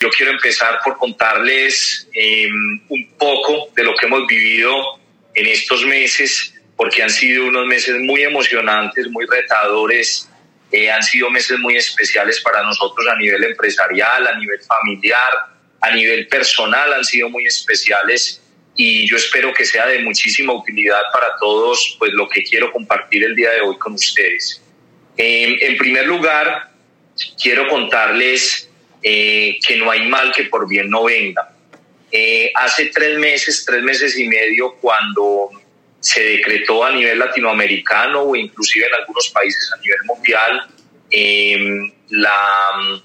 Yo quiero empezar por contarles em, un poco de lo que hemos vivido en estos meses, porque han sido unos meses muy emocionantes, muy retadores, eh, han sido meses muy especiales para nosotros a nivel empresarial, a nivel familiar, a nivel personal, han sido muy especiales y yo espero que sea de muchísima utilidad para todos, pues lo que quiero compartir el día de hoy con ustedes. Em, en primer lugar, quiero contarles eh, que no hay mal que por bien no venga. Eh, hace tres meses, tres meses y medio, cuando se decretó a nivel latinoamericano o inclusive en algunos países a nivel mundial em, la,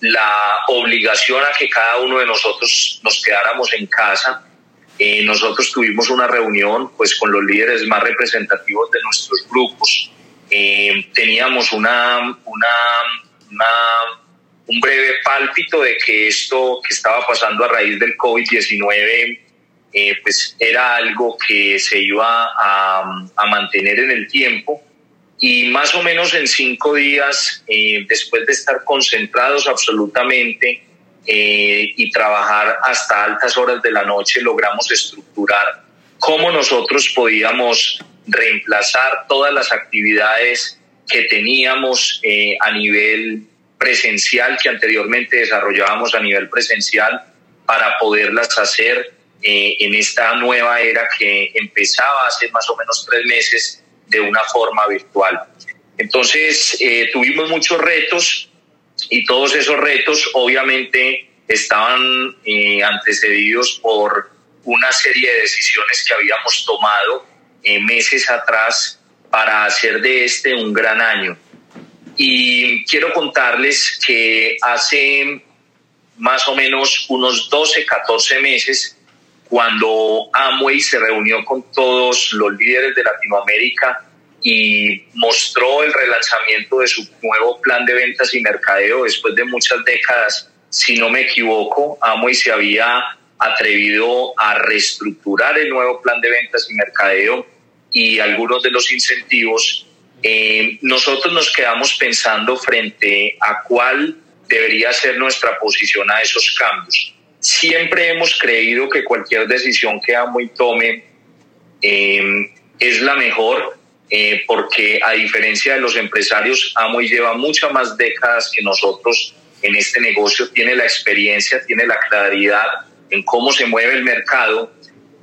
la obligación a que cada uno de nosotros nos quedáramos en casa. Eh, nosotros tuvimos una reunión pues con los líderes más representativos de nuestros grupos. Em, teníamos una, una, una un breve pálpito de que esto que estaba pasando a raíz del COVID-19 eh, pues era algo que se iba a, mantener en el tiempo. Y más o menos en cinco días eh, después de estar concentrados absolutamente eh, y trabajar hasta altas horas de la noche logramos estructurar cómo nosotros podíamos reemplazar todas las actividades que teníamos a nivel presencial que anteriormente desarrollábamos a nivel presencial para poderlas hacer eh, en esta nueva era que empezaba hace más o menos tres meses de una forma virtual. Entonces, eh, tuvimos muchos retos y todos esos retos obviamente estaban eh, antecedidos por una serie de decisiones que habíamos tomado meses atrás para hacer de este un gran año. Y quiero contarles que hace más o menos unos 12, 14 meses, cuando Amway se reunió con todos los líderes de Latinoamérica y mostró el relanzamiento de su nuevo plan de ventas y mercadeo después de muchas décadas, si no me equivoco, Amway se había atrevido a reestructurar el nuevo plan de ventas y mercadeo y algunos de los incentivos eh, nosotros nos quedamos pensando frente a cuál debería ser nuestra posición a esos cambios. Siempre hemos creído que cualquier decisión que Amway tome eh, es la mejor, eh, porque a diferencia de los empresarios, Amway lleva muchas más décadas que nosotros en este negocio, tiene la experiencia, tiene la claridad en cómo se mueve el mercado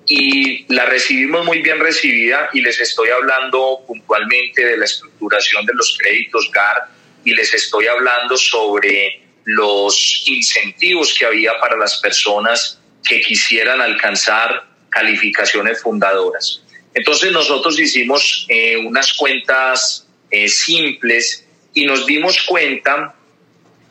y la recibimos muy bien recibida y les estoy hablando puntualmente de la estructuración de los créditos GAR y les estoy hablando sobre los incentivos que había para las personas que quisieran alcanzar calificaciones fundadoras. Entonces nosotros hicimos eh, unas cuentas eh, simples y nos dimos cuenta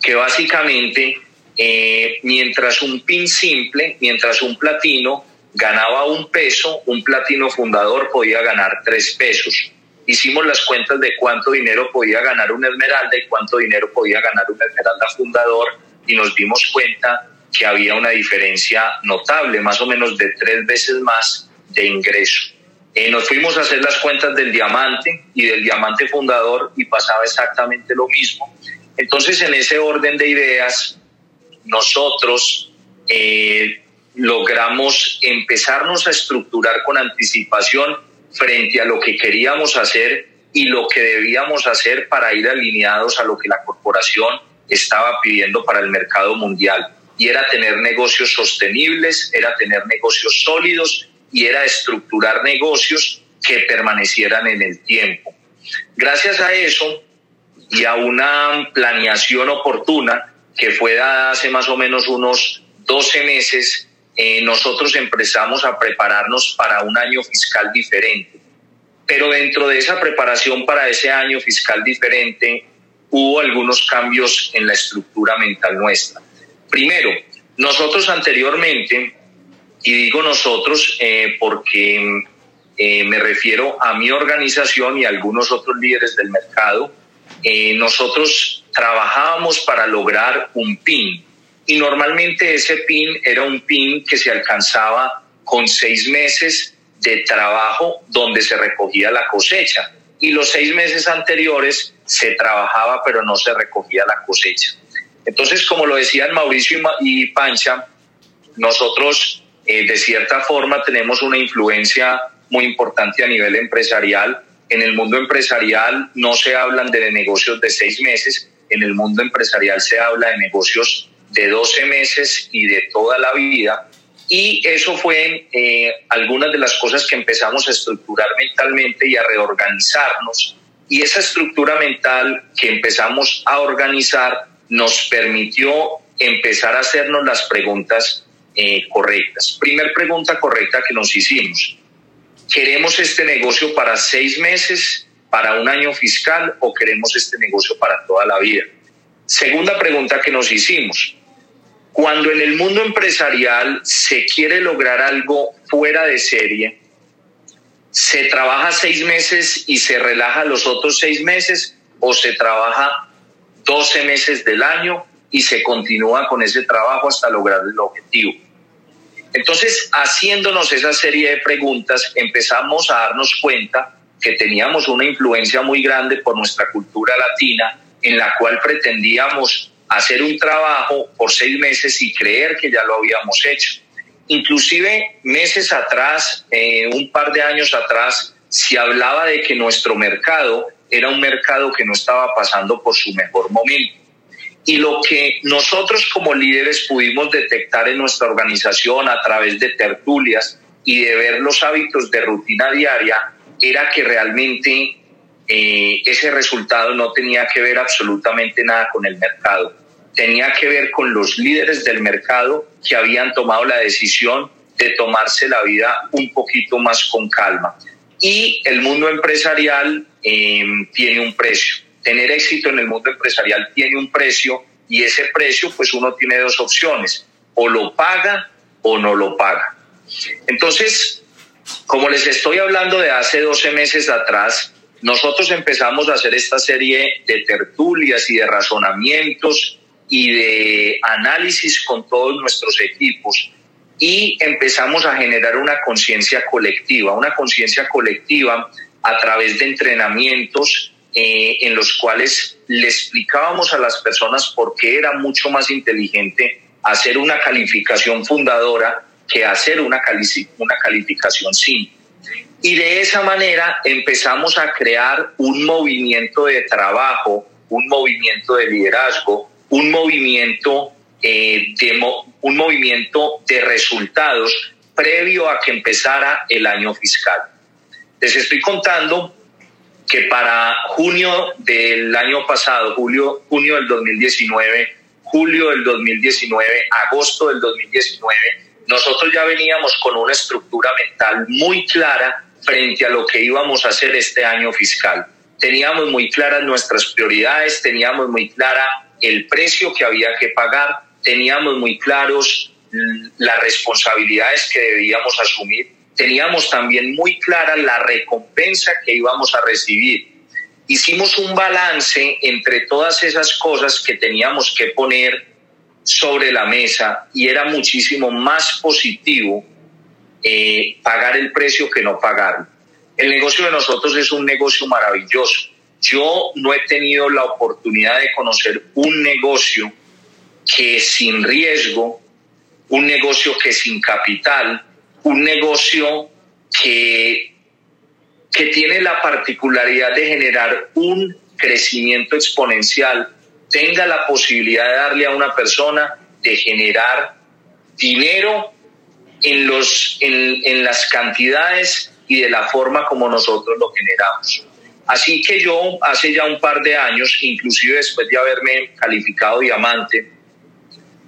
que básicamente eh, mientras un pin simple, mientras un platino ganaba un peso, un platino fundador podía ganar tres pesos. Hicimos las cuentas de cuánto dinero podía ganar un esmeralda y cuánto dinero podía ganar un esmeralda fundador y nos dimos cuenta que había una diferencia notable, más o menos de tres veces más de ingreso. Eh, nos fuimos a hacer las cuentas del diamante y del diamante fundador y pasaba exactamente lo mismo. Entonces, en ese orden de ideas, nosotros eh, logramos empezarnos a estructurar con anticipación frente a lo que queríamos hacer y lo que debíamos hacer para ir alineados a lo que la corporación estaba pidiendo para el mercado mundial. Y era tener negocios sostenibles, era tener negocios sólidos y era estructurar negocios que permanecieran en el tiempo. Gracias a eso y a una planeación oportuna que fue dada hace más o menos unos 12 meses, eh, nosotros empezamos a prepararnos para un año fiscal diferente. Pero dentro de esa preparación para ese año fiscal diferente hubo algunos cambios en la estructura mental nuestra. Primero, nosotros anteriormente, y digo nosotros eh, porque eh, me refiero a mi organización y a algunos otros líderes del mercado, nosotros trabajábamos para lograr un PIN, y normalmente ese PIN era un PIN que se alcanzaba con seis meses de trabajo donde se recogía la cosecha y los seis meses anteriores se trabajaba pero no se recogía la cosecha. Entonces, como lo decían Mauricio y Pancha, nosotros eh, de cierta forma tenemos una influencia muy importante a nivel empresarial. En el mundo empresarial no se hablan de negocios de seis meses, en el mundo empresarial se habla de negocios de 12 meses y de toda la vida. Y eso fue eh, algunas de las cosas que empezamos a estructurar mentalmente y a reorganizarnos. Y esa estructura mental que empezamos a organizar nos permitió empezar a hacernos las preguntas eh, correctas. Primer pregunta correcta que nos hicimos. ¿Queremos este negocio para seis meses, para un año fiscal o queremos este negocio para toda la vida? Segunda pregunta que nos hicimos. Cuando en el mundo empresarial se quiere lograr algo fuera de serie, ¿se trabaja seis meses y se relaja los otros seis meses o se trabaja 12 meses del año y se continúa con ese trabajo hasta lograr el objetivo? Entonces, haciéndonos esa serie de preguntas, empezamos a darnos cuenta que teníamos una influencia muy grande por nuestra cultura latina, en la cual pretendíamos hacer un trabajo por seis meses y creer que ya lo habíamos hecho. Inclusive meses atrás, eh, un par de años atrás, se hablaba de que nuestro mercado era un mercado que no estaba pasando por su mejor momento. Y lo que nosotros como líderes pudimos detectar en nuestra organización a través de tertulias y de ver los hábitos de rutina diaria era que realmente eh, ese resultado no tenía que ver absolutamente nada con el mercado, tenía que ver con los líderes del mercado que habían tomado la decisión de tomarse la vida un poquito más con calma. Y el mundo empresarial eh, tiene un precio tener éxito en el mundo empresarial tiene un precio y ese precio pues uno tiene dos opciones, o lo paga o no lo paga. Entonces, como les estoy hablando de hace 12 meses atrás, nosotros empezamos a hacer esta serie de tertulias y de razonamientos y de análisis con todos nuestros equipos y empezamos a generar una conciencia colectiva, una conciencia colectiva a través de entrenamientos eh, en los cuales le explicábamos a las personas por qué era mucho más inteligente hacer una calificación fundadora que hacer una, una calificación simple. Y de esa manera empezamos a crear un movimiento de trabajo, un movimiento de liderazgo, un movimiento, eh, de, un movimiento de resultados previo a que empezara el año fiscal. Les estoy contando que para junio del año pasado, julio, junio del 2019, julio del 2019, agosto del 2019, nosotros ya veníamos con una estructura mental muy clara frente a lo que íbamos a hacer este año fiscal. Teníamos muy claras nuestras prioridades, teníamos muy clara el precio que había que pagar, teníamos muy claros las responsabilidades que debíamos asumir teníamos también muy clara la recompensa que íbamos a recibir. Hicimos un balance entre todas esas cosas que teníamos que poner sobre la mesa y era muchísimo más positivo eh, pagar el precio que no pagarlo. El negocio de nosotros es un negocio maravilloso. Yo no he tenido la oportunidad de conocer un negocio que sin riesgo, un negocio que sin capital, un negocio que, que tiene la particularidad de generar un crecimiento exponencial, tenga la posibilidad de darle a una persona de generar dinero en, los, en, en las cantidades y de la forma como nosotros lo generamos. Así que yo hace ya un par de años, inclusive después de haberme calificado diamante,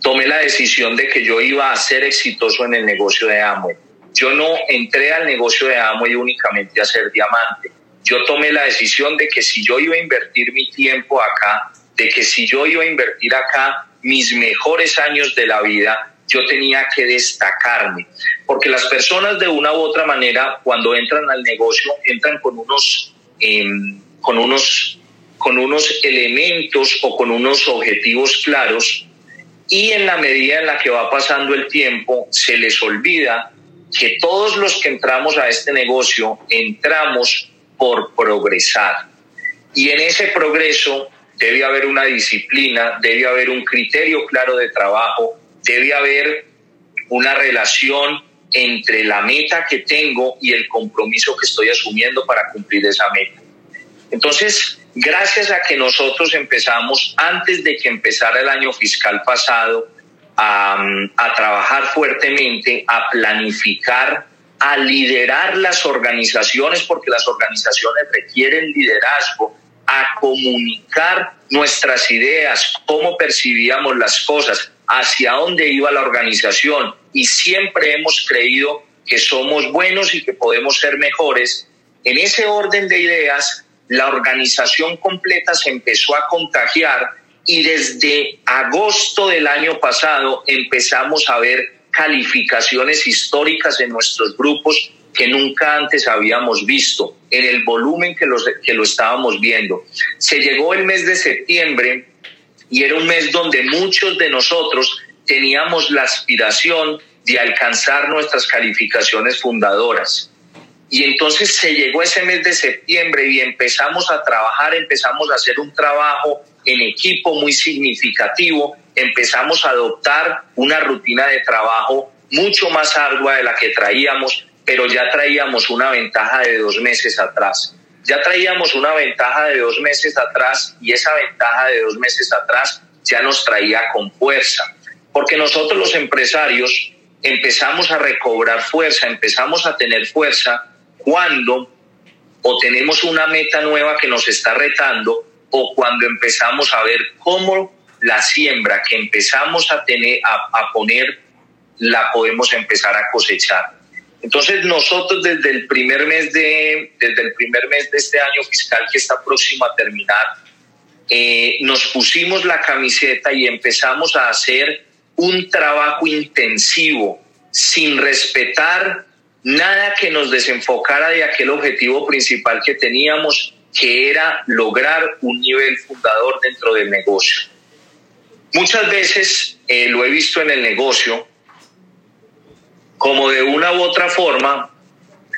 tomé la decisión de que yo iba a ser exitoso en el negocio de Amway. Yo no entré al negocio de Amway únicamente a ser diamante. Yo tomé la decisión de que si yo iba a invertir mi tiempo acá, de que si yo iba a invertir acá mis mejores años de la vida, yo tenía que destacarme. Porque las personas de una u otra manera, cuando entran al negocio, entran con unos, em, con unos, con unos elementos o con unos objetivos claros y en la medida en la que va pasando el tiempo, se les olvida que todos los que entramos a este negocio entramos por progresar. Y en ese progreso debe haber una disciplina, debe haber un criterio claro de trabajo, debe haber una relación entre la meta que tengo y el compromiso que estoy asumiendo para cumplir esa meta. Entonces, gracias a que nosotros empezamos, antes de que empezara el año fiscal pasado, a, trabajar fuertemente, a planificar, a liderar las organizaciones, porque las organizaciones requieren liderazgo, a comunicar nuestras ideas, cómo percibíamos las cosas, hacia dónde iba la organización y siempre hemos creído que somos buenos y que podemos ser mejores. En ese orden de ideas, la organización completa se empezó a contagiar y desde agosto del año pasado empezamos a ver calificaciones históricas en nuestros grupos que nunca antes habíamos visto, en el volumen que, los, que lo estábamos viendo. Se llegó el mes de septiembre y era un mes donde muchos de nosotros teníamos la aspiración de alcanzar nuestras calificaciones fundadoras. Y entonces se llegó ese mes de septiembre y empezamos a trabajar, empezamos a hacer un trabajo en equipo muy significativo, empezamos a adoptar una rutina de trabajo mucho más ardua de la que traíamos, pero ya traíamos una ventaja de dos meses atrás. Ya traíamos una ventaja de dos meses atrás y esa ventaja de dos meses atrás ya nos traía con fuerza, porque nosotros los empresarios empezamos a recobrar fuerza, empezamos a tener fuerza cuando o tenemos una meta nueva que nos está retando o cuando empezamos a ver cómo la siembra que empezamos a tener a, poner la podemos empezar a cosechar. Entonces nosotros desde el primer mes de desde el primer mes de este año fiscal que está próximo a terminar eh, nos pusimos la camiseta y empezamos a hacer un trabajo intensivo sin respetar nada que nos desenfocara de aquel objetivo principal que teníamos, que era lograr un nivel fundador dentro del negocio. Muchas veces eh, lo he visto en el negocio, como de una u otra forma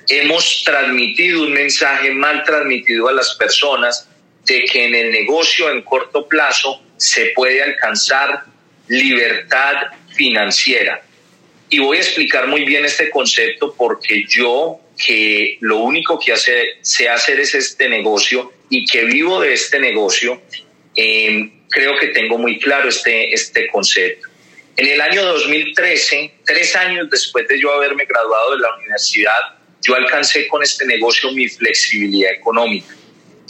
hemos transmitido un mensaje mal transmitido a las personas de que en el negocio en corto plazo se puede alcanzar libertad financiera. Y voy a explicar muy bien este concepto porque yo que lo único que hace, sé hacer es este negocio y que vivo de este negocio, em, creo que tengo muy claro este, este concepto. En el año 2013, tres años después de yo haberme graduado de la universidad, yo alcancé con este negocio mi flexibilidad económica.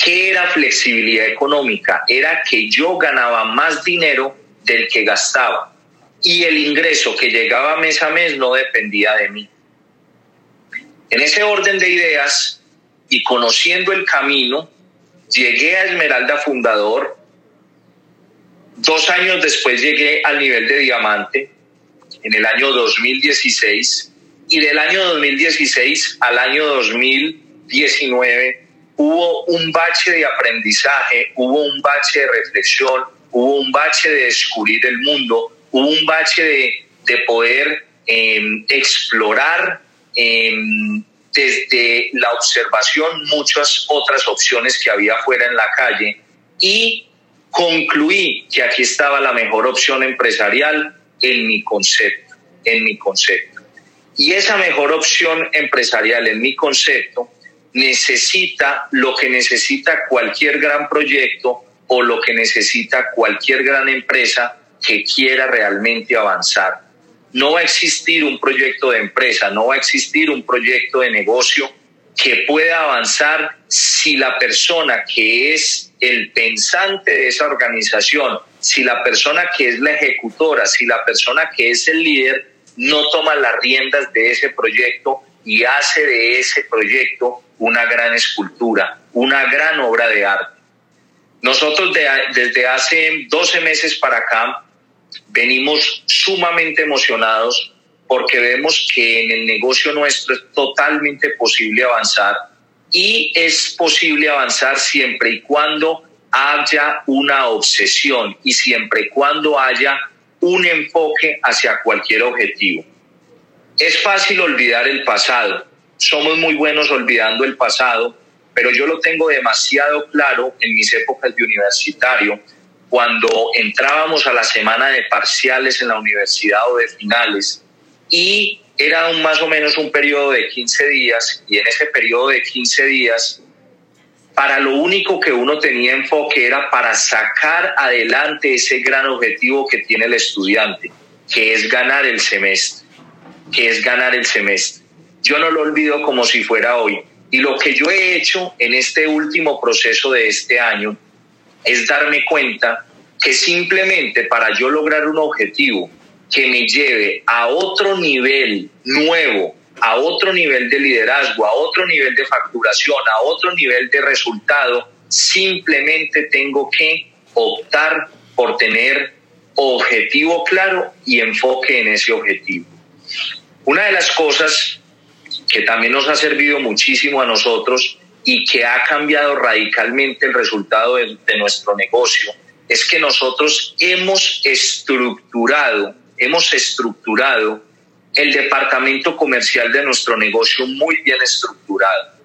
¿Qué era flexibilidad económica? Era que yo ganaba más dinero del que gastaba y el ingreso que llegaba mes a mes no dependía de mí. En ese orden de ideas y conociendo el camino, llegué a Esmeralda Fundador. Dos años después llegué al nivel de diamante en el año 2016 y del año 2016 al año 2019 hubo un bache de aprendizaje, hubo un bache de reflexión, hubo un bache de descubrir el mundo, hubo un bache de, poder em, explorar em, desde la observación muchas otras opciones que había fuera en la calle y concluí que aquí estaba la mejor opción empresarial en mi concepto, en mi concepto. Y esa mejor opción empresarial en mi concepto necesita lo que necesita cualquier gran proyecto o lo que necesita cualquier gran empresa que quiera realmente avanzar. No va a existir un proyecto de empresa, no va a existir un proyecto de negocio que pueda avanzar si la persona que es el pensante de esa organización, si la persona que es la ejecutora, si la persona que es el líder no toma las riendas de ese proyecto y hace de ese proyecto una gran escultura, una gran obra de arte. Nosotros desde hace 12 meses para acá venimos sumamente emocionados porque vemos que en el negocio nuestro es totalmente posible avanzar y es posible avanzar siempre y cuando haya una obsesión y siempre y cuando haya un enfoque hacia cualquier objetivo. Es fácil olvidar el pasado, somos muy buenos olvidando el pasado, pero yo lo tengo demasiado claro en mis épocas de universitario, cuando entrábamos a la semana de parciales en la universidad o de finales y era un, más o menos un periodo de 15 días y en ese periodo de 15 días para lo único que uno tenía enfoque era para sacar adelante ese gran objetivo que tiene el estudiante, que es ganar el semestre, que es ganar el semestre. Yo no lo olvido como si fuera hoy. Y lo que yo he hecho en este último proceso de este año es darme cuenta que simplemente para yo lograr un objetivo que me lleve a otro nivel nuevo, a otro nivel de liderazgo, a otro nivel de facturación, a otro nivel de resultado, simplemente tengo que optar por tener objetivo claro y enfoque en ese objetivo. Una de las cosas que también nos ha servido muchísimo a nosotros y que ha cambiado radicalmente el resultado de, nuestro negocio es que nosotros hemos estructurado, hemos estructurado el departamento comercial de nuestro negocio muy bien estructurado.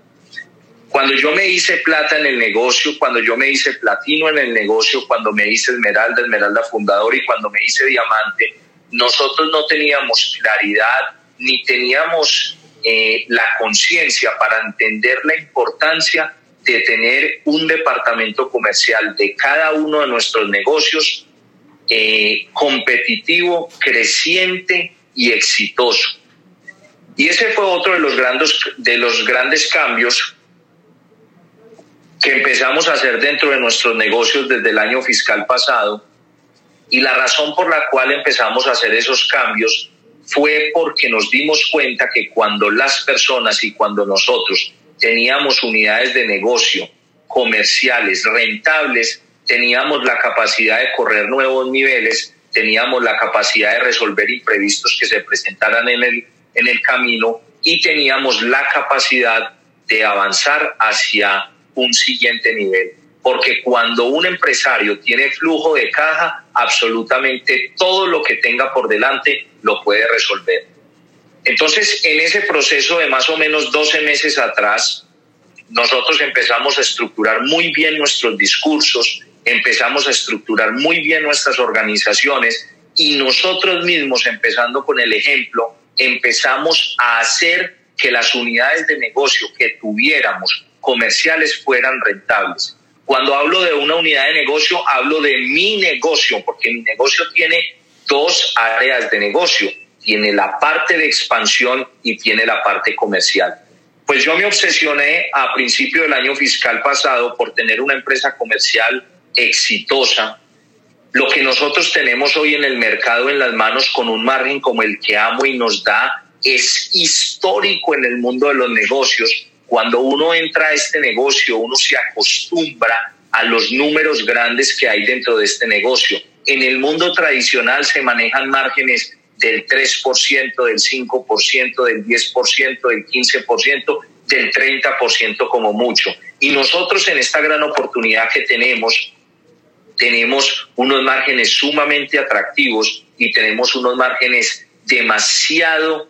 Cuando yo me hice plata en el negocio, cuando yo me hice platino en el negocio, cuando me hice esmeralda, esmeralda fundador y cuando me hice diamante, nosotros no teníamos claridad ni teníamos eh, la conciencia para entender la importancia de tener un departamento comercial de cada uno de nuestros negocios eh, competitivo, creciente y exitoso. Y ese fue otro de los, grandes, de los grandes cambios que empezamos a hacer dentro de nuestros negocios desde el año fiscal pasado. Y la razón por la cual empezamos a hacer esos cambios fue porque nos dimos cuenta que cuando las personas y cuando nosotros teníamos unidades de negocio comerciales rentables, teníamos la capacidad de correr nuevos niveles, teníamos la capacidad de resolver imprevistos que se presentaran en el, en el camino y teníamos la capacidad de avanzar hacia un siguiente nivel. Porque cuando un empresario tiene flujo de caja, absolutamente todo lo que tenga por delante lo puede resolver. Entonces, en ese proceso de más o menos 12 meses atrás, nosotros empezamos a estructurar muy bien nuestros discursos, empezamos a estructurar muy bien nuestras organizaciones y nosotros mismos, empezando con el ejemplo, empezamos a hacer que las unidades de negocio que tuviéramos comerciales fueran rentables. Cuando hablo de una unidad de negocio, hablo de mi negocio, porque mi negocio tiene dos áreas de negocio. Tiene la parte de expansión y tiene la parte comercial. Pues yo me obsesioné a principio del año fiscal pasado por tener una empresa comercial exitosa. Lo que nosotros tenemos hoy en el mercado en las manos con un margen como el que amo y nos da es histórico en el mundo de los negocios. Cuando uno entra a este negocio, uno se acostumbra a los números grandes que hay dentro de este negocio. En el mundo tradicional se manejan márgenes del 3%, del 5%, del 10%, del 15%, del 30% como mucho. Y nosotros en esta gran oportunidad que tenemos, tenemos unos márgenes sumamente atractivos y tenemos unos márgenes demasiado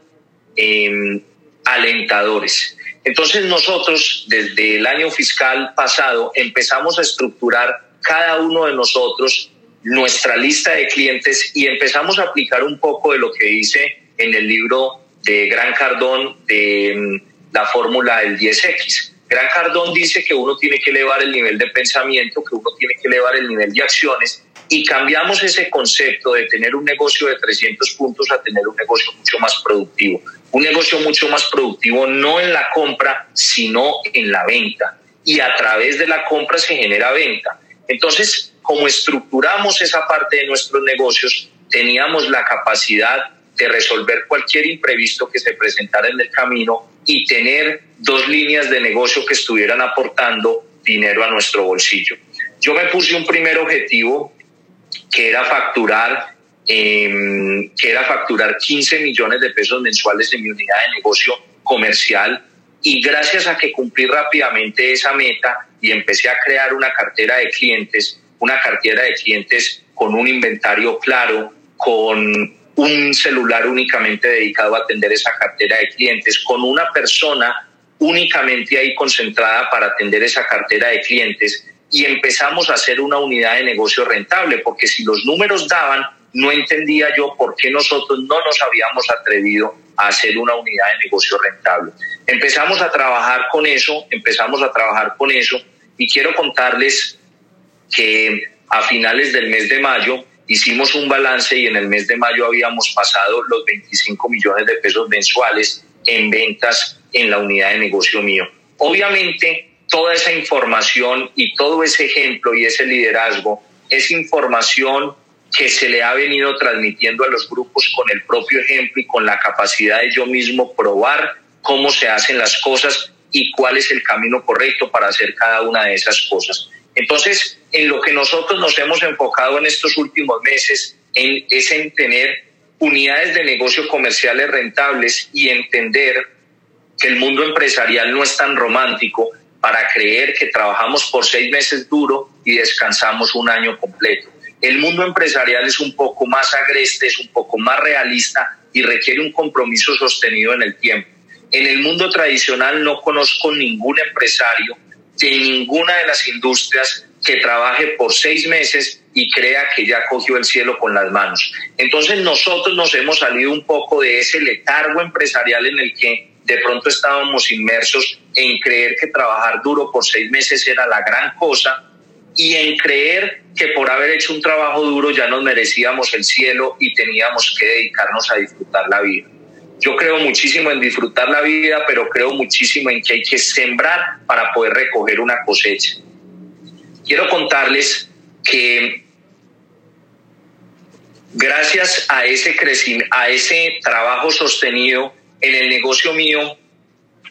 em, alentadores. Entonces nosotros desde el año fiscal pasado empezamos a estructurar cada uno de nosotros nuestra lista de clientes y empezamos a aplicar un poco de lo que dice en el libro de Gran Cardón de mm, la fórmula del 10X. Gran Cardón dice que uno tiene que elevar el nivel de pensamiento, que uno tiene que elevar el nivel de acciones y cambiamos ese concepto de tener un negocio de 300 puntos a tener un negocio mucho más productivo. Un negocio mucho más productivo no en la compra, sino en la venta. Y a través de la compra se genera venta. Entonces, como estructuramos esa parte de nuestros negocios, teníamos la capacidad de resolver cualquier imprevisto que se presentara en el camino y tener dos líneas de negocio que estuvieran aportando dinero a nuestro bolsillo. Yo me puse un primer objetivo que era facturar em, que era facturar 15 millones de pesos mensuales en mi unidad de negocio comercial y gracias a que cumplí rápidamente esa meta y empecé a crear una cartera de clientes, una cartera de clientes con un inventario claro, con un celular únicamente dedicado a atender esa cartera de clientes, con una persona únicamente ahí concentrada para atender esa cartera de clientes y empezamos a hacer una unidad de negocio rentable, porque si los números daban, no entendía yo por qué nosotros no nos habíamos atrevido a hacer una unidad de negocio rentable. Empezamos a trabajar con eso, empezamos a trabajar con eso y quiero contarles que a finales del mes de mayo hicimos un balance y en el mes de mayo habíamos pasado los 25 millones de pesos mensuales en ventas en la unidad de negocio mío. Obviamente, toda esa información y todo ese ejemplo y ese liderazgo es información que se le ha venido transmitiendo a los grupos con el propio ejemplo y con la capacidad de yo mismo probar cómo se hacen las cosas y cuál es el camino correcto para hacer cada una de esas cosas. Entonces, en lo que nosotros nos hemos enfocado en estos últimos meses es en tener unidades de negocio comerciales rentables y entender que el mundo empresarial no es tan romántico para creer que trabajamos por seis meses duro y descansamos un año completo. El mundo empresarial es un poco más agreste, es un poco más realista y requiere un compromiso sostenido en el tiempo. En el mundo tradicional no conozco ningún empresario de ninguna de las industrias que trabaje por seis meses y crea que ya cogió el cielo con las manos. Entonces nosotros nos hemos salido un poco de ese letargo empresarial en el que de pronto estábamos inmersos en creer que trabajar duro por seis meses era la gran cosa y en creer que por haber hecho un trabajo duro ya nos merecíamos el cielo y teníamos que dedicarnos a disfrutar la vida. Yo creo muchísimo en disfrutar la vida, pero creo muchísimo en que hay que sembrar para poder recoger una cosecha. Quiero contarles que gracias a ese crecimiento, a ese trabajo sostenido en el negocio mío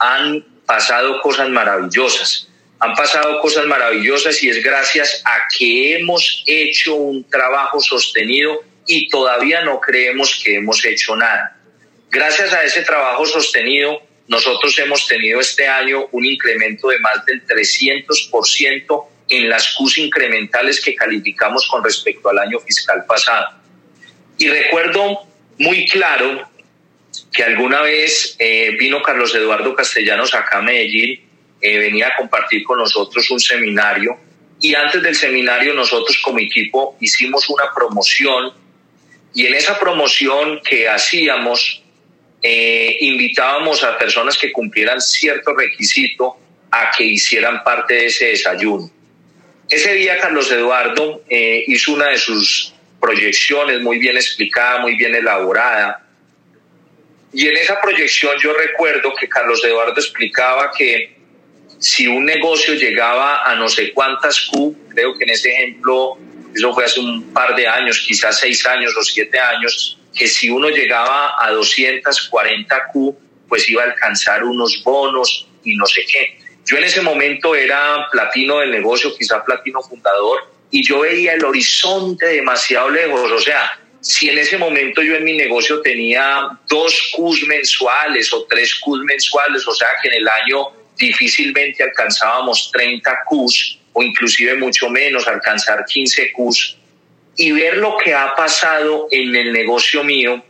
han pasado cosas maravillosas. Han pasado cosas maravillosas y es gracias a que hemos hecho un trabajo sostenido y todavía no creemos que hemos hecho nada. Gracias a ese trabajo sostenido, nosotros hemos tenido este año un incremento de más del 300% en las CUS incrementales que calificamos con respecto al año fiscal pasado. Y recuerdo muy claro que alguna vez eh, vino Carlos Eduardo Castellanos acá a Medellín, eh, venía a compartir con nosotros un seminario y antes del seminario nosotros como equipo hicimos una promoción y en esa promoción que hacíamos eh, invitábamos a personas que cumplieran cierto requisito a que hicieran parte de ese desayuno. Ese día Carlos Eduardo eh, hizo una de sus proyecciones muy bien explicada, muy bien elaborada. Y en esa proyección yo recuerdo que Carlos Eduardo explicaba que si un negocio llegaba a no sé cuántas Q, creo que en ese ejemplo, eso fue hace un par de años, quizás seis años o siete años, que si uno llegaba a 240 Q, pues iba a alcanzar unos bonos y no sé qué. Yo en ese momento era platino del negocio, quizá platino fundador, y yo veía el horizonte demasiado lejos. O sea, si en ese momento yo en mi negocio tenía dos Qs mensuales o tres Qs mensuales, o sea que en el año difícilmente alcanzábamos 30 Qs o inclusive mucho menos, alcanzar 15 Qs. Y ver lo que ha pasado en el negocio mío,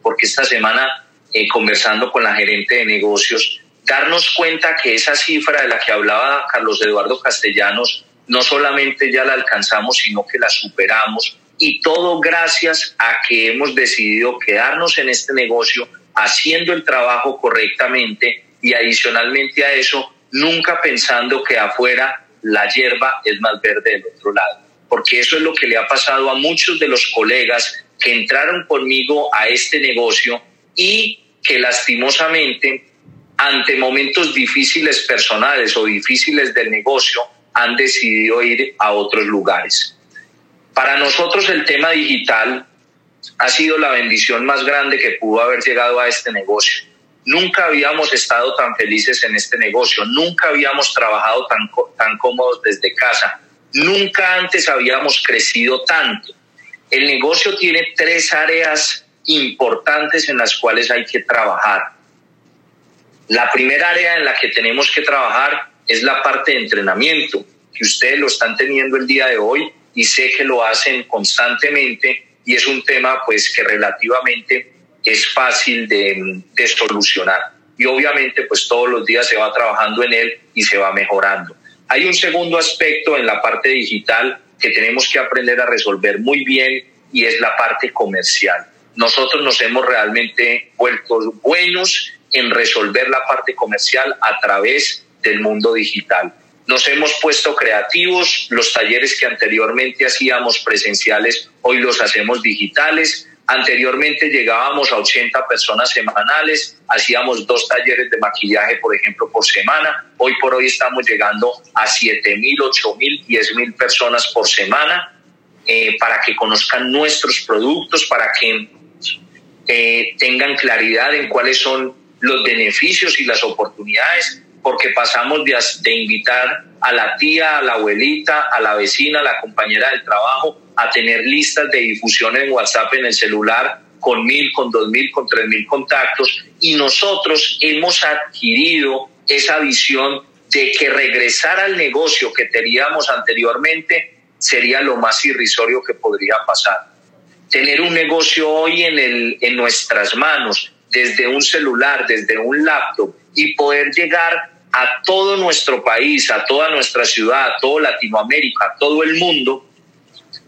porque esta semana eh, conversando con la gerente de negocios, darnos cuenta que esa cifra de la que hablaba Carlos Eduardo Castellanos, no solamente ya la alcanzamos, sino que la superamos. Y todo gracias a que hemos decidido quedarnos en este negocio haciendo el trabajo correctamente y adicionalmente a eso, nunca pensando que afuera la hierba es más verde del otro lado. Porque eso es lo que le ha pasado a muchos de los colegas que entraron conmigo a este negocio y que lastimosamente ante momentos difíciles personales o difíciles del negocio, han decidido ir a otros lugares. Para nosotros el tema digital ha sido la bendición más grande que pudo haber llegado a este negocio. Nunca habíamos estado tan felices en este negocio, nunca habíamos trabajado tan, tan cómodos desde casa, nunca antes habíamos crecido tanto. El negocio tiene tres áreas importantes en las cuales hay que trabajar. La primera área en la que tenemos que trabajar es la parte de entrenamiento, que ustedes lo están teniendo el día de hoy y sé que lo hacen constantemente y es un tema pues que relativamente es fácil de, de solucionar. y obviamente pues todos los días se va trabajando en él y se va mejorando. Hay un segundo aspecto en la parte digital que tenemos que aprender a resolver muy bien y es la parte comercial. Nosotros nos hemos realmente vuelto buenos en resolver la parte comercial a través del mundo digital. Nos hemos puesto creativos, los talleres que anteriormente hacíamos presenciales, hoy los hacemos digitales. Anteriormente llegábamos a 80 personas semanales, hacíamos dos talleres de maquillaje, por ejemplo, por semana. Hoy por hoy estamos llegando a 7 mil, 8 mil, 10 mil personas por semana eh, para que conozcan nuestros productos, para que eh, tengan claridad en cuáles son los beneficios y las oportunidades porque pasamos de, invitar a la tía, a la abuelita, a la vecina, a la compañera del trabajo, a tener listas de difusión en WhatsApp en el celular con mil, con dos mil, con tres mil contactos. Y nosotros hemos adquirido esa visión de que regresar al negocio que teníamos anteriormente sería lo más irrisorio que podría pasar. Tener un negocio hoy en, el, en nuestras manos, desde un celular, desde un laptop, y poder llegar a todo nuestro país, a toda nuestra ciudad, a todo Latinoamérica, a todo el mundo,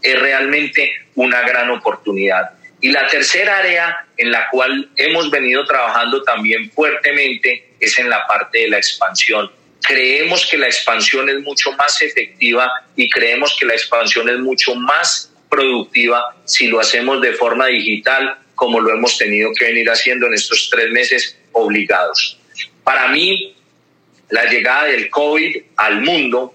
es realmente una gran oportunidad. Y la tercera área en la cual hemos venido trabajando también fuertemente es en la parte de la expansión. Creemos que la expansión es mucho más efectiva y creemos que la expansión es mucho más productiva si lo hacemos de forma digital como lo hemos tenido que venir haciendo en estos tres meses obligados. Para mí, la llegada del COVID al mundo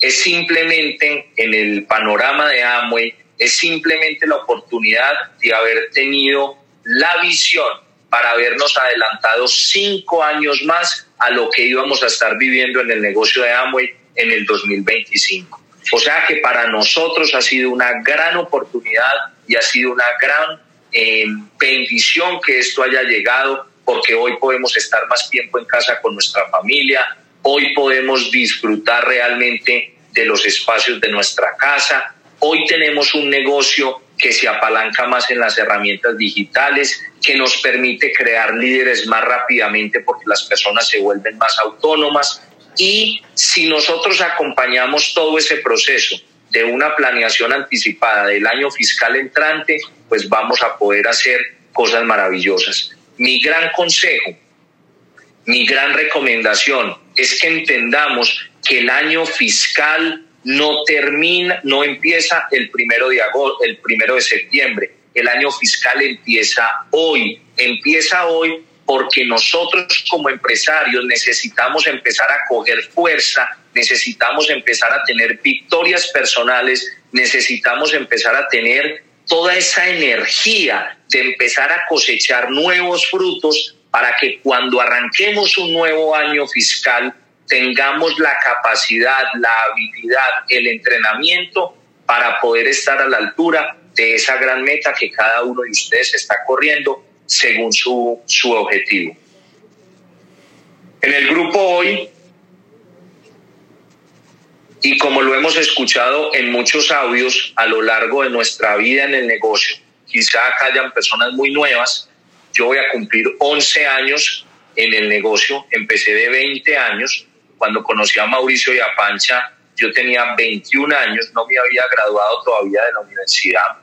es simplemente en el panorama de Amway, es simplemente la oportunidad de haber tenido la visión para habernos adelantado cinco años más a lo que íbamos a estar viviendo en el negocio de Amway en el 2025. O sea que para nosotros ha sido una gran oportunidad y ha sido una gran eh, bendición que esto haya llegado porque hoy podemos estar más tiempo en casa con nuestra familia, hoy podemos disfrutar realmente de los espacios de nuestra casa, hoy tenemos un negocio que se apalanca más en las herramientas digitales, que nos permite crear líderes más rápidamente porque las personas se vuelven más autónomas. Y si nosotros acompañamos todo ese proceso de una planeación anticipada del año fiscal entrante, pues vamos a poder hacer cosas maravillosas. Mi gran consejo, mi gran recomendación es que entendamos que el año fiscal no termina, no empieza el primero de agosto, el primero de septiembre. El año fiscal empieza hoy, empieza hoy porque nosotros como empresarios necesitamos empezar a coger fuerza, necesitamos empezar a tener victorias personales, necesitamos empezar a tener toda esa energía de empezar a cosechar nuevos frutos para que cuando arranquemos un nuevo año fiscal tengamos la capacidad, la habilidad, el entrenamiento para poder estar a la altura de esa gran meta que cada uno de ustedes está corriendo según su, su objetivo. En el grupo hoy y como lo hemos escuchado en muchos audios a lo largo de nuestra vida en el negocio, quizá acá hayan personas muy nuevas, yo voy a cumplir 11 años en el negocio, empecé de 20 años, cuando conocí a Mauricio y a Pancha, yo tenía 21 años, no me había graduado todavía de la universidad.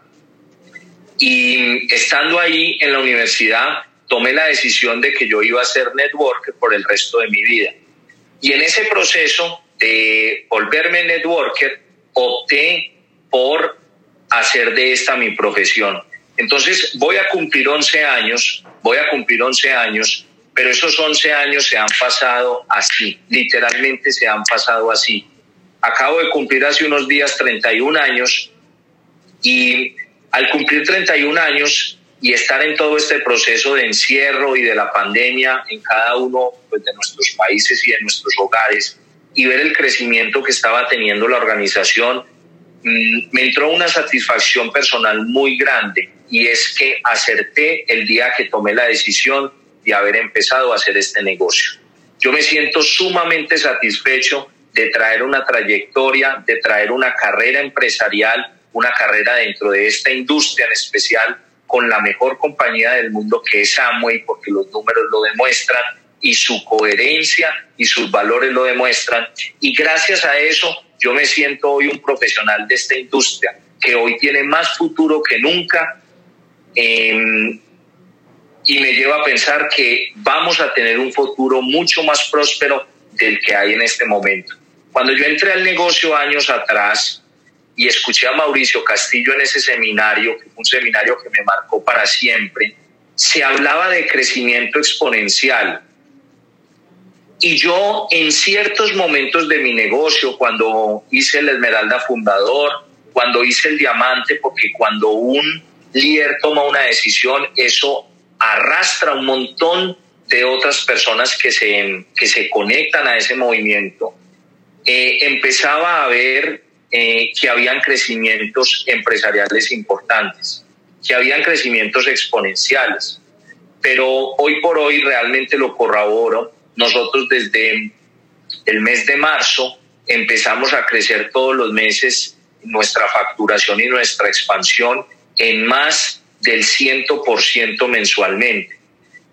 Y estando ahí en la universidad, tomé la decisión de que yo iba a ser networker por el resto de mi vida. Y en ese proceso de volverme networker, opté por hacer de esta mi profesión. Entonces voy a cumplir 11 años, voy a cumplir 11 años, pero esos 11 años se han pasado así, literalmente se han pasado así. Acabo de cumplir hace unos días 31 años y al cumplir 31 años y estar en todo este proceso de encierro y de la pandemia en cada uno pues, de nuestros países y de nuestros hogares, y ver el crecimiento que estaba teniendo la organización, me entró una satisfacción personal muy grande y es que acerté el día que tomé la decisión de haber empezado a hacer este negocio. Yo me siento sumamente satisfecho de traer una trayectoria, de traer una carrera empresarial, una carrera dentro de esta industria en especial con la mejor compañía del mundo que es Amway, porque los números lo demuestran, y su coherencia y sus valores lo demuestran. Y gracias a eso yo me siento hoy un profesional de esta industria que hoy tiene más futuro que nunca em, y me lleva a pensar que vamos a tener un futuro mucho más próspero del que hay en este momento. Cuando yo entré al negocio años atrás y escuché a Mauricio Castillo en ese seminario, un seminario que me marcó para siempre, se hablaba de crecimiento exponencial. Y yo en ciertos momentos de mi negocio, cuando hice el Esmeralda Fundador, cuando hice el Diamante, porque cuando un líder toma una decisión, eso arrastra un montón de otras personas que se, que se conectan a ese movimiento, eh, empezaba a ver eh, que habían crecimientos empresariales importantes, que habían crecimientos exponenciales. Pero hoy por hoy realmente lo corroboro. Nosotros desde el mes de marzo empezamos a crecer todos los meses nuestra facturación y nuestra expansión en más del 100% mensualmente.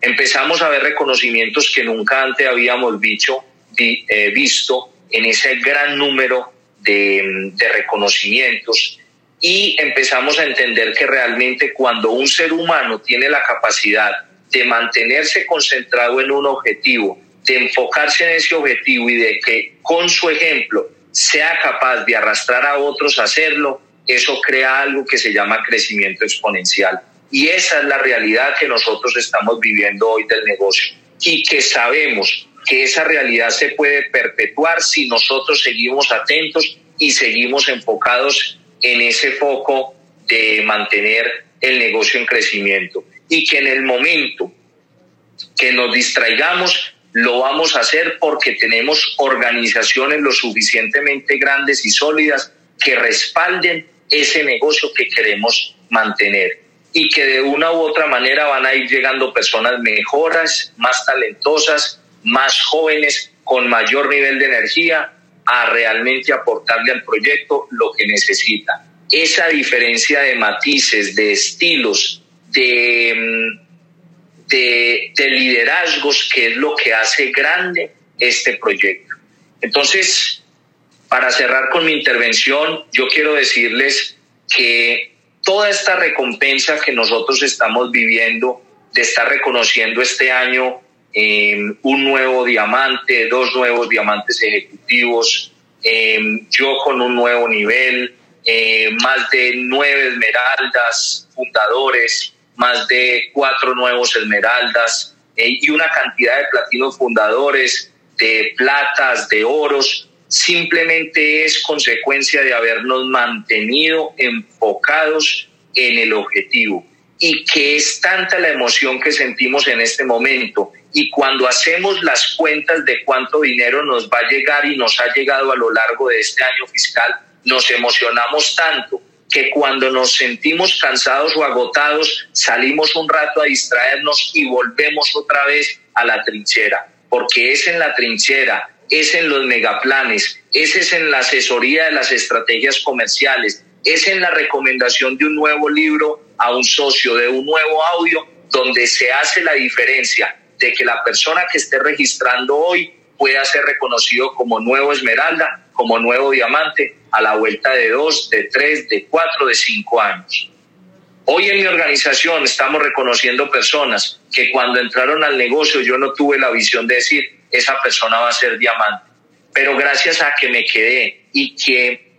Empezamos a ver reconocimientos que nunca antes habíamos visto, eh, visto en ese gran número de, de reconocimientos y empezamos a entender que realmente cuando un ser humano tiene la capacidad de mantenerse concentrado en un objetivo, de enfocarse en ese objetivo y de que con su ejemplo sea capaz de arrastrar a otros a hacerlo, eso crea algo que se llama crecimiento exponencial. Y esa es la realidad que nosotros estamos viviendo hoy del negocio y que sabemos que esa realidad se puede perpetuar si nosotros seguimos atentos y seguimos enfocados en ese foco de mantener el negocio en crecimiento y que en el momento que nos distraigamos lo vamos a hacer porque tenemos organizaciones lo suficientemente grandes y sólidas que respalden ese negocio que queremos mantener y que de una u otra manera van a ir llegando personas mejoras, más talentosas, más jóvenes, con mayor nivel de energía, a realmente aportarle al proyecto lo que necesita. Esa diferencia de matices, de estilos, de, mm, de, de liderazgos, que es lo que hace grande este proyecto. Entonces, para cerrar con mi intervención, yo quiero decirles que toda esta recompensa que nosotros estamos viviendo de estar reconociendo este año un nuevo diamante, dos nuevos diamantes ejecutivos, em, yo con un nuevo nivel, eh, más de nueve esmeraldas fundadores, más de cuatro nuevos esmeraldas eh, y una cantidad de platinos fundadores, de platas, de oros, simplemente es consecuencia de habernos mantenido enfocados en el objetivo. Y que es tanta la emoción que sentimos en este momento. Y cuando hacemos las cuentas de cuánto dinero nos va a llegar y nos ha llegado a lo largo de este año fiscal, nos emocionamos tanto que cuando nos sentimos cansados o agotados, salimos un rato a distraernos y volvemos otra vez a la trinchera, porque es en la trinchera, es en los megaplanes, es, es en la asesoría de las estrategias comerciales, es en la recomendación de un nuevo libro a un socio, de un nuevo audio, donde se hace la diferencia de que la persona que esté registrando hoy pueda ser reconocido como nuevo esmeralda, como nuevo diamante, a la vuelta de dos, de tres, de cuatro, de cinco años. Hoy en mi organización estamos reconociendo personas que cuando entraron al negocio yo no tuve la visión de decir, esa persona va a ser diamante. Pero gracias a que me quedé y que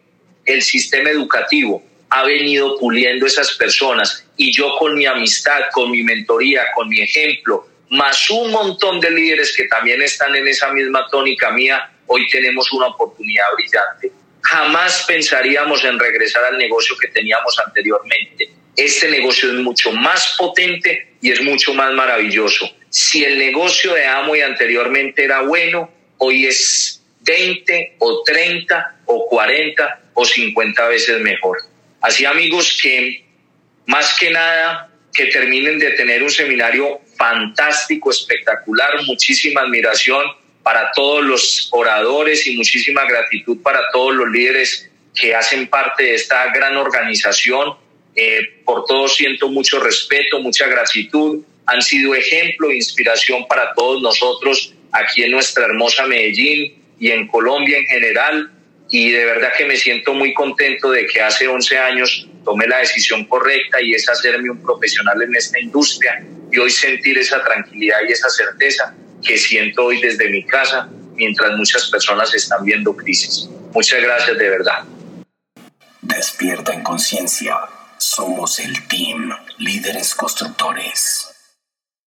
el sistema educativo ha venido puliendo esas personas y yo con mi amistad, con mi mentoría, con mi ejemplo, más un montón de líderes que también están en esa misma tónica mía, hoy tenemos una oportunidad brillante. Jamás pensaríamos en regresar al negocio que teníamos anteriormente. Este negocio es mucho más potente y es mucho más maravilloso. Si el negocio de Amo y anteriormente era bueno, hoy es 20 o 30 o 40 o 50 veces mejor. Así amigos que más que nada que terminen de tener un seminario fantástico, espectacular, muchísima admiración para todos los oradores y muchísima gratitud para todos los líderes que hacen parte de esta gran organización. Eh, por todo siento mucho respeto, mucha gratitud han sido ejemplo e inspiración para todos nosotros aquí en nuestra hermosa Medellín y en Colombia en general. Y de verdad que me siento muy contento de que hace 11 años tomé la decisión correcta y es hacerme un profesional en esta industria y hoy sentir esa tranquilidad y esa certeza que siento hoy desde mi casa mientras muchas personas están viendo crisis. Muchas gracias de verdad. Despierta en conciencia. Somos el team Líderes Constructores.